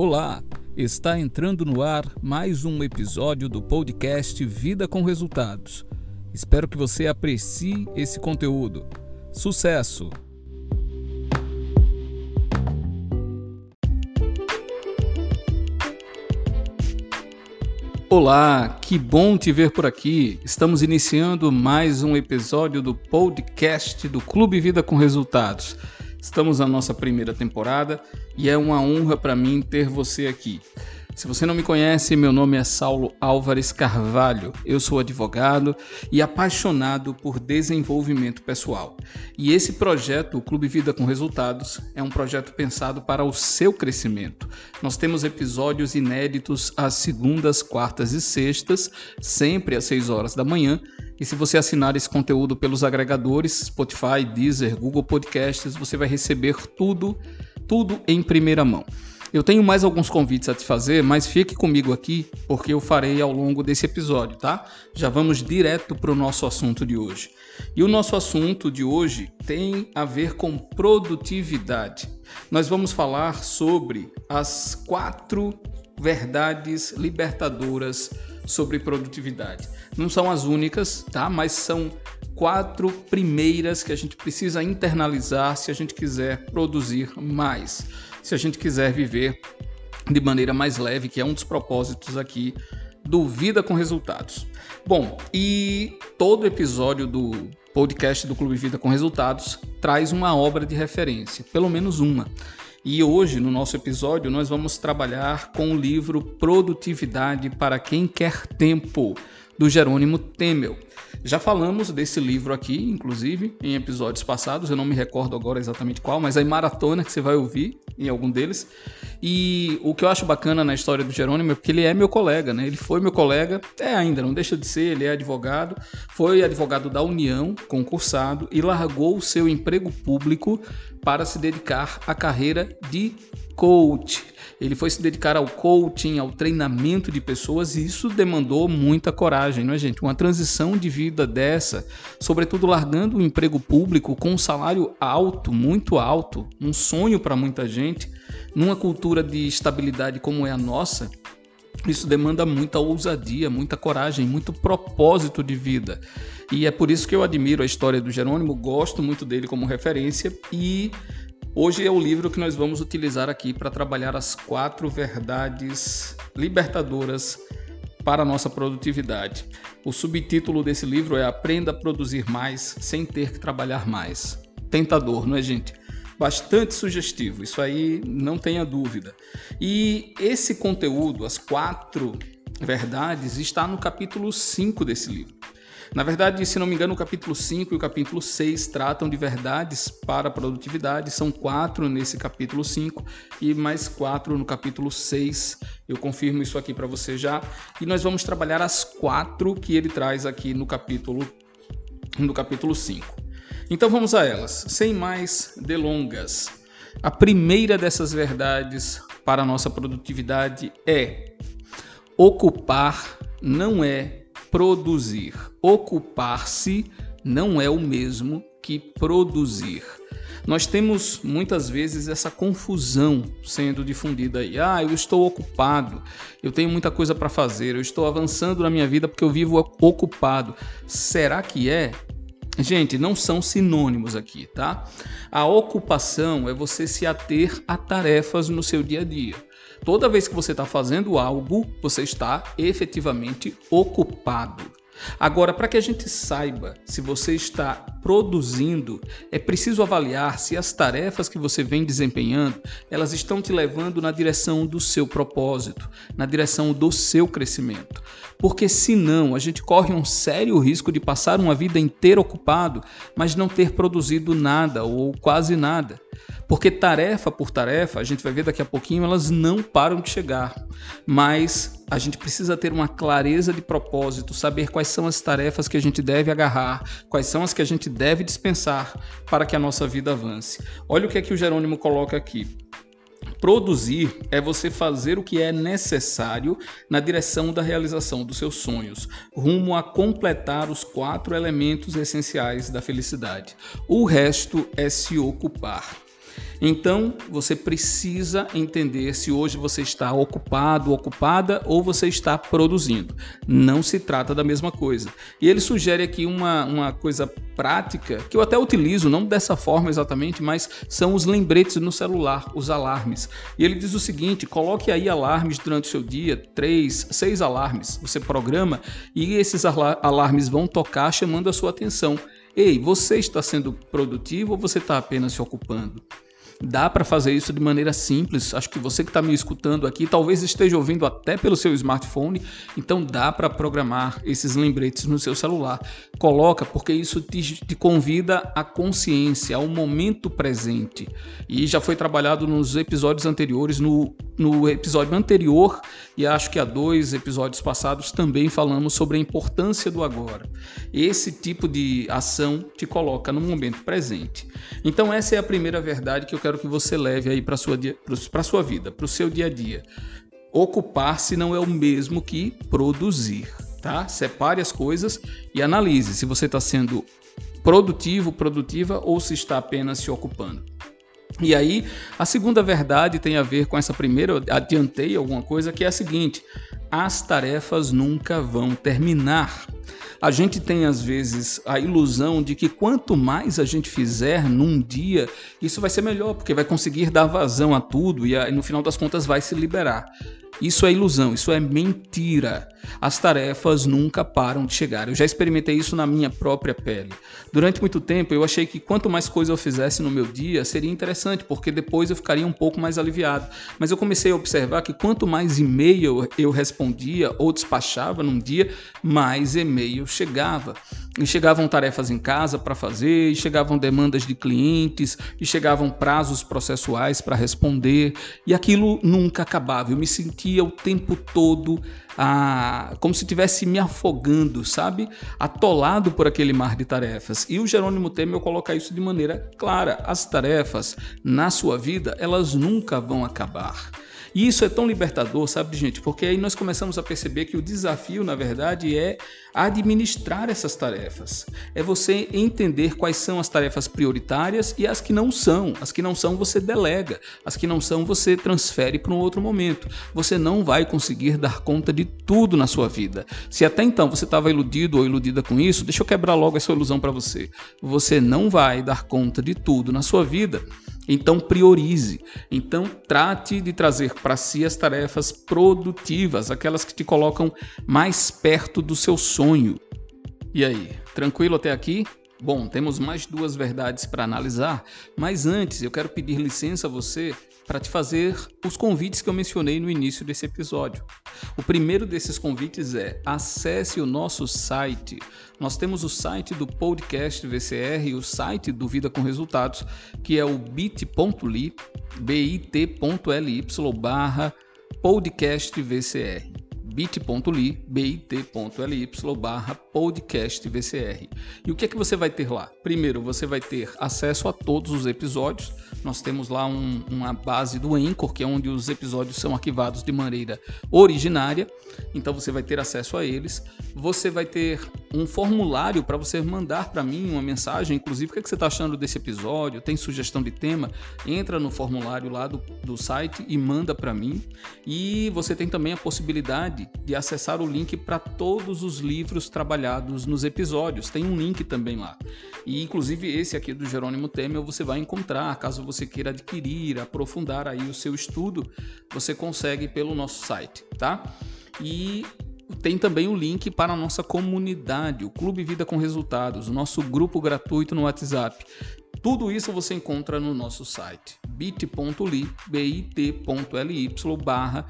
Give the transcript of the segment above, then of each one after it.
Olá, está entrando no ar mais um episódio do podcast Vida com Resultados. Espero que você aprecie esse conteúdo. Sucesso! Olá, que bom te ver por aqui. Estamos iniciando mais um episódio do podcast do Clube Vida com Resultados. Estamos na nossa primeira temporada e é uma honra para mim ter você aqui. Se você não me conhece, meu nome é Saulo Álvares Carvalho. Eu sou advogado e apaixonado por desenvolvimento pessoal. E esse projeto, o Clube Vida com Resultados, é um projeto pensado para o seu crescimento. Nós temos episódios inéditos às segundas, quartas e sextas, sempre às 6 horas da manhã. E se você assinar esse conteúdo pelos agregadores Spotify, Deezer, Google Podcasts, você vai receber tudo, tudo em primeira mão. Eu tenho mais alguns convites a te fazer, mas fique comigo aqui porque eu farei ao longo desse episódio, tá? Já vamos direto para o nosso assunto de hoje. E o nosso assunto de hoje tem a ver com produtividade. Nós vamos falar sobre as quatro verdades libertadoras sobre produtividade. Não são as únicas, tá? Mas são quatro primeiras que a gente precisa internalizar se a gente quiser produzir mais se a gente quiser viver de maneira mais leve, que é um dos propósitos aqui do Vida com Resultados. Bom, e todo episódio do podcast do Clube Vida com Resultados traz uma obra de referência, pelo menos uma. E hoje, no nosso episódio, nós vamos trabalhar com o livro Produtividade para quem quer tempo, do Jerônimo Temel. Já falamos desse livro aqui, inclusive, em episódios passados, eu não me recordo agora exatamente qual, mas aí maratona que você vai ouvir em algum deles. E o que eu acho bacana na história do Jerônimo é porque ele é meu colega, né? Ele foi meu colega, é ainda, não deixa de ser, ele é advogado, foi advogado da União, concursado, e largou o seu emprego público para se dedicar à carreira de coach. Ele foi se dedicar ao coaching, ao treinamento de pessoas e isso demandou muita coragem, não é, gente? Uma transição de vida dessa, sobretudo largando o emprego público com um salário alto, muito alto, um sonho para muita gente, numa cultura de estabilidade como é a nossa, isso demanda muita ousadia, muita coragem, muito propósito de vida. E é por isso que eu admiro a história do Jerônimo, gosto muito dele como referência e Hoje é o livro que nós vamos utilizar aqui para trabalhar as quatro verdades libertadoras para a nossa produtividade. O subtítulo desse livro é Aprenda a produzir mais sem ter que trabalhar mais. Tentador, não é, gente? Bastante sugestivo, isso aí não tenha dúvida. E esse conteúdo, as quatro verdades, está no capítulo 5 desse livro. Na verdade, se não me engano, o capítulo 5 e o capítulo 6 tratam de verdades para a produtividade. São quatro nesse capítulo 5 e mais quatro no capítulo 6. Eu confirmo isso aqui para você já. E nós vamos trabalhar as quatro que ele traz aqui no capítulo no capítulo 5. Então vamos a elas, sem mais delongas. A primeira dessas verdades para a nossa produtividade é: ocupar não é produzir. Ocupar-se não é o mesmo que produzir. Nós temos muitas vezes essa confusão sendo difundida aí. Ah, eu estou ocupado, eu tenho muita coisa para fazer, eu estou avançando na minha vida porque eu vivo ocupado. Será que é? Gente, não são sinônimos aqui, tá? A ocupação é você se ater a tarefas no seu dia a dia. Toda vez que você está fazendo algo, você está efetivamente ocupado. Agora, para que a gente saiba se você está produzindo, é preciso avaliar se as tarefas que você vem desempenhando, elas estão te levando na direção do seu propósito, na direção do seu crescimento. Porque senão, a gente corre um sério risco de passar uma vida inteira ocupado, mas não ter produzido nada ou quase nada. Porque tarefa por tarefa, a gente vai ver daqui a pouquinho, elas não param de chegar. Mas a gente precisa ter uma clareza de propósito, saber quais são as tarefas que a gente deve agarrar, quais são as que a gente deve dispensar para que a nossa vida avance. Olha o que é que o Jerônimo coloca aqui. Produzir é você fazer o que é necessário na direção da realização dos seus sonhos, rumo a completar os quatro elementos essenciais da felicidade. O resto é se ocupar. Então, você precisa entender se hoje você está ocupado, ocupada ou você está produzindo. Não se trata da mesma coisa. E ele sugere aqui uma, uma coisa prática que eu até utilizo, não dessa forma exatamente, mas são os lembretes no celular, os alarmes. E ele diz o seguinte: coloque aí alarmes durante o seu dia, três, seis alarmes. Você programa e esses alarmes vão tocar chamando a sua atenção. Ei, você está sendo produtivo ou você está apenas se ocupando? Dá para fazer isso de maneira simples. Acho que você que está me escutando aqui talvez esteja ouvindo até pelo seu smartphone, então dá para programar esses lembretes no seu celular. Coloca, porque isso te, te convida à consciência, ao momento presente. E já foi trabalhado nos episódios anteriores, no, no episódio anterior, e acho que há dois episódios passados também falamos sobre a importância do agora. Esse tipo de ação te coloca no momento presente. Então, essa é a primeira verdade que eu quero que você leve aí para a sua, sua vida, para o seu dia a dia. Ocupar-se não é o mesmo que produzir, tá? Separe as coisas e analise se você está sendo produtivo, produtiva ou se está apenas se ocupando. E aí, a segunda verdade tem a ver com essa primeira, eu adiantei alguma coisa, que é a seguinte: as tarefas nunca vão terminar. A gente tem às vezes a ilusão de que quanto mais a gente fizer num dia, isso vai ser melhor, porque vai conseguir dar vazão a tudo e no final das contas vai se liberar. Isso é ilusão, isso é mentira. As tarefas nunca param de chegar. Eu já experimentei isso na minha própria pele. Durante muito tempo eu achei que quanto mais coisa eu fizesse no meu dia seria interessante, porque depois eu ficaria um pouco mais aliviado. Mas eu comecei a observar que quanto mais e-mail eu respondia ou despachava num dia, mais e-mail chegava. E chegavam tarefas em casa para fazer, e chegavam demandas de clientes, e chegavam prazos processuais para responder, e aquilo nunca acabava. Eu me sentia o tempo todo como se estivesse me afogando, sabe? Atolado por aquele mar de tarefas. E o Jerônimo Temer coloca isso de maneira clara. As tarefas na sua vida, elas nunca vão acabar. E isso é tão libertador, sabe, gente? Porque aí nós começamos a perceber que o desafio, na verdade, é administrar essas tarefas. É você entender quais são as tarefas prioritárias e as que não são. As que não são, você delega. As que não são, você transfere para um outro momento. Você não vai conseguir dar conta de tudo na sua vida. Se até então você estava iludido ou iludida com isso, deixa eu quebrar logo essa ilusão para você. Você não vai dar conta de tudo na sua vida. Então priorize. Então trate de trazer para si as tarefas produtivas, aquelas que te colocam mais perto do seu sonho. E aí, tranquilo até aqui? Bom, temos mais duas verdades para analisar, mas antes eu quero pedir licença a você para te fazer os convites que eu mencionei no início desse episódio. O primeiro desses convites é acesse o nosso site. Nós temos o site do podcast VCR e o site do Vida com Resultados, que é o bit.ly, bit.ly barra podcast VCR bit.ly, bit.ly barra podcastvcr. E o que é que você vai ter lá? Primeiro, você vai ter acesso a todos os episódios. Nós temos lá um, uma base do Anchor, que é onde os episódios são arquivados de maneira originária. Então você vai ter acesso a eles. Você vai ter um formulário para você mandar para mim uma mensagem, inclusive o que, é que você está achando desse episódio, tem sugestão de tema, entra no formulário lá do, do site e manda para mim. E você tem também a possibilidade de acessar o link para todos os livros trabalhados nos episódios. Tem um link também lá. E inclusive esse aqui do Jerônimo Temer você vai encontrar, caso você queira adquirir, aprofundar aí o seu estudo, você consegue pelo nosso site, tá? E tem também o link para a nossa comunidade, o Clube Vida com Resultados, o nosso grupo gratuito no WhatsApp. Tudo isso você encontra no nosso site bit.ly, bit.ly barra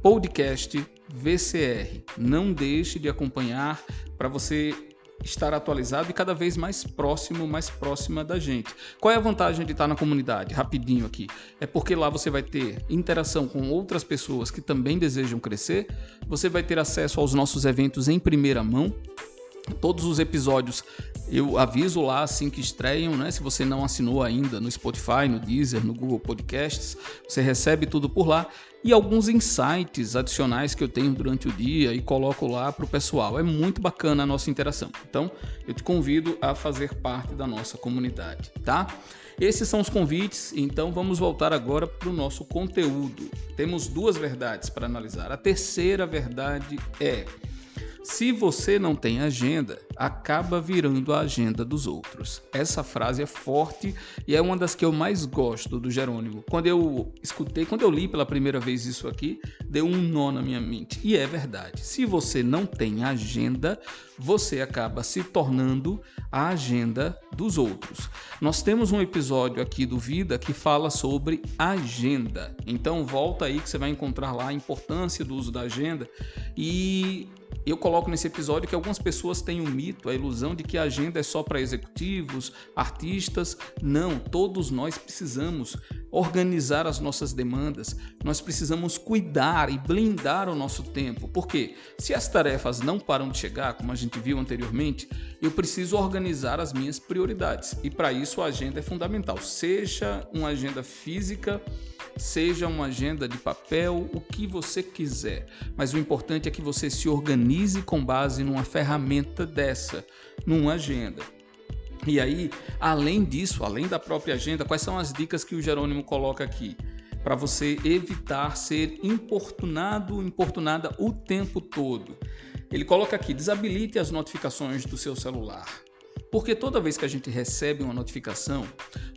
podcast VCR. Não deixe de acompanhar para você estar atualizado e cada vez mais próximo, mais próxima da gente. Qual é a vantagem de estar na comunidade? Rapidinho aqui. É porque lá você vai ter interação com outras pessoas que também desejam crescer, você vai ter acesso aos nossos eventos em primeira mão, Todos os episódios eu aviso lá assim que estreiam, né? Se você não assinou ainda no Spotify, no Deezer, no Google Podcasts, você recebe tudo por lá e alguns insights adicionais que eu tenho durante o dia e coloco lá para o pessoal. É muito bacana a nossa interação. Então, eu te convido a fazer parte da nossa comunidade, tá? Esses são os convites, então vamos voltar agora para o nosso conteúdo. Temos duas verdades para analisar. A terceira verdade é se você não tem agenda, acaba virando a agenda dos outros. Essa frase é forte e é uma das que eu mais gosto do Jerônimo. Quando eu escutei, quando eu li pela primeira vez isso aqui, deu um nó na minha mente. E é verdade. Se você não tem agenda, você acaba se tornando a agenda dos outros. Nós temos um episódio aqui do Vida que fala sobre agenda. Então volta aí que você vai encontrar lá a importância do uso da agenda e eu coloco nesse episódio que algumas pessoas têm um mito, a ilusão de que a agenda é só para executivos, artistas. Não, todos nós precisamos organizar as nossas demandas, nós precisamos cuidar e blindar o nosso tempo. Porque se as tarefas não param de chegar, como a gente viu anteriormente, eu preciso organizar as minhas prioridades. E para isso a agenda é fundamental, seja uma agenda física, seja uma agenda de papel, o que você quiser. Mas o importante é que você se organize com base numa ferramenta dessa, numa agenda. E aí, além disso, além da própria agenda, quais são as dicas que o Jerônimo coloca aqui? Para você evitar ser importunado, importunada o tempo todo. Ele coloca aqui: desabilite as notificações do seu celular. Porque toda vez que a gente recebe uma notificação,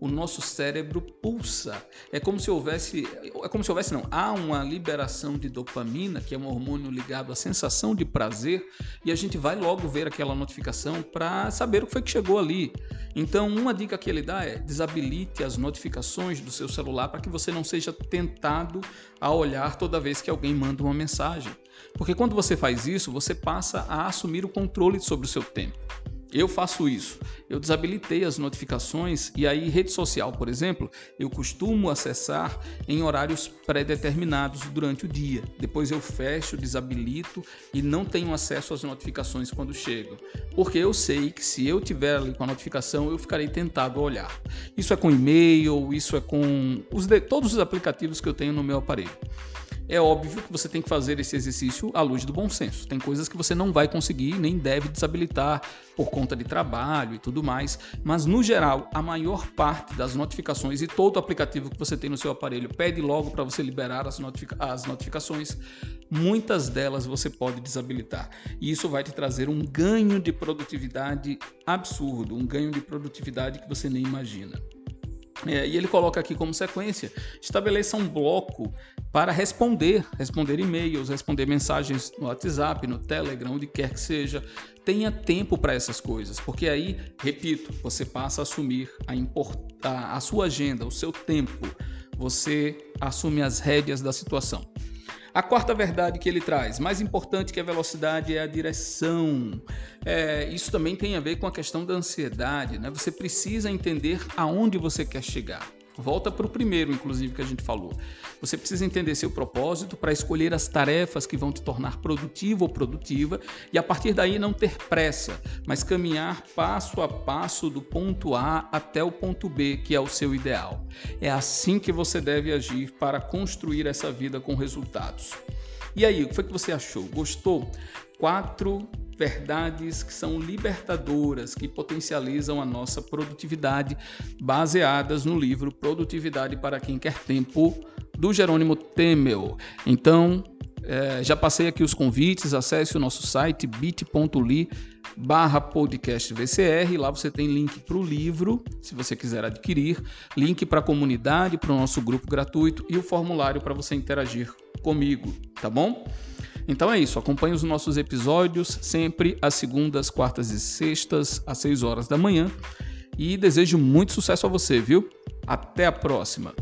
o nosso cérebro pulsa. É como se houvesse, é como se houvesse não, há uma liberação de dopamina, que é um hormônio ligado à sensação de prazer, e a gente vai logo ver aquela notificação para saber o que foi que chegou ali. Então, uma dica que ele dá é: desabilite as notificações do seu celular para que você não seja tentado a olhar toda vez que alguém manda uma mensagem. Porque quando você faz isso, você passa a assumir o controle sobre o seu tempo. Eu faço isso. Eu desabilitei as notificações e aí rede social, por exemplo, eu costumo acessar em horários pré-determinados durante o dia. Depois eu fecho, desabilito e não tenho acesso às notificações quando chegam, porque eu sei que se eu tiver ali com a notificação, eu ficarei tentado a olhar. Isso é com e-mail, isso é com os de... todos os aplicativos que eu tenho no meu aparelho. É óbvio que você tem que fazer esse exercício à luz do bom senso. Tem coisas que você não vai conseguir nem deve desabilitar por conta de trabalho e tudo mais, mas no geral, a maior parte das notificações e todo o aplicativo que você tem no seu aparelho pede logo para você liberar as, as notificações. Muitas delas você pode desabilitar. E isso vai te trazer um ganho de produtividade absurdo, um ganho de produtividade que você nem imagina. É, e ele coloca aqui como sequência: estabeleça um bloco para responder, responder e-mails, responder mensagens no WhatsApp, no Telegram, onde quer que seja. Tenha tempo para essas coisas, porque aí, repito, você passa a assumir a, import... a sua agenda, o seu tempo, você assume as rédeas da situação. A quarta verdade que ele traz, mais importante que a velocidade, é a direção. É, isso também tem a ver com a questão da ansiedade. Né? Você precisa entender aonde você quer chegar. Volta para o primeiro, inclusive, que a gente falou. Você precisa entender seu propósito para escolher as tarefas que vão te tornar produtivo ou produtiva e a partir daí não ter pressa, mas caminhar passo a passo do ponto A até o ponto B, que é o seu ideal. É assim que você deve agir para construir essa vida com resultados. E aí, o que foi que você achou? Gostou? Quatro verdades que são libertadoras, que potencializam a nossa produtividade, baseadas no livro Produtividade para quem quer tempo, do Jerônimo Temel. Então, é, já passei aqui os convites, acesse o nosso site bit.ly barra podcast VCR, lá você tem link para o livro, se você quiser adquirir, link para a comunidade, para o nosso grupo gratuito e o formulário para você interagir comigo, tá bom? Então é isso, acompanhe os nossos episódios sempre às segundas, quartas e sextas, às 6 horas da manhã. E desejo muito sucesso a você, viu? Até a próxima!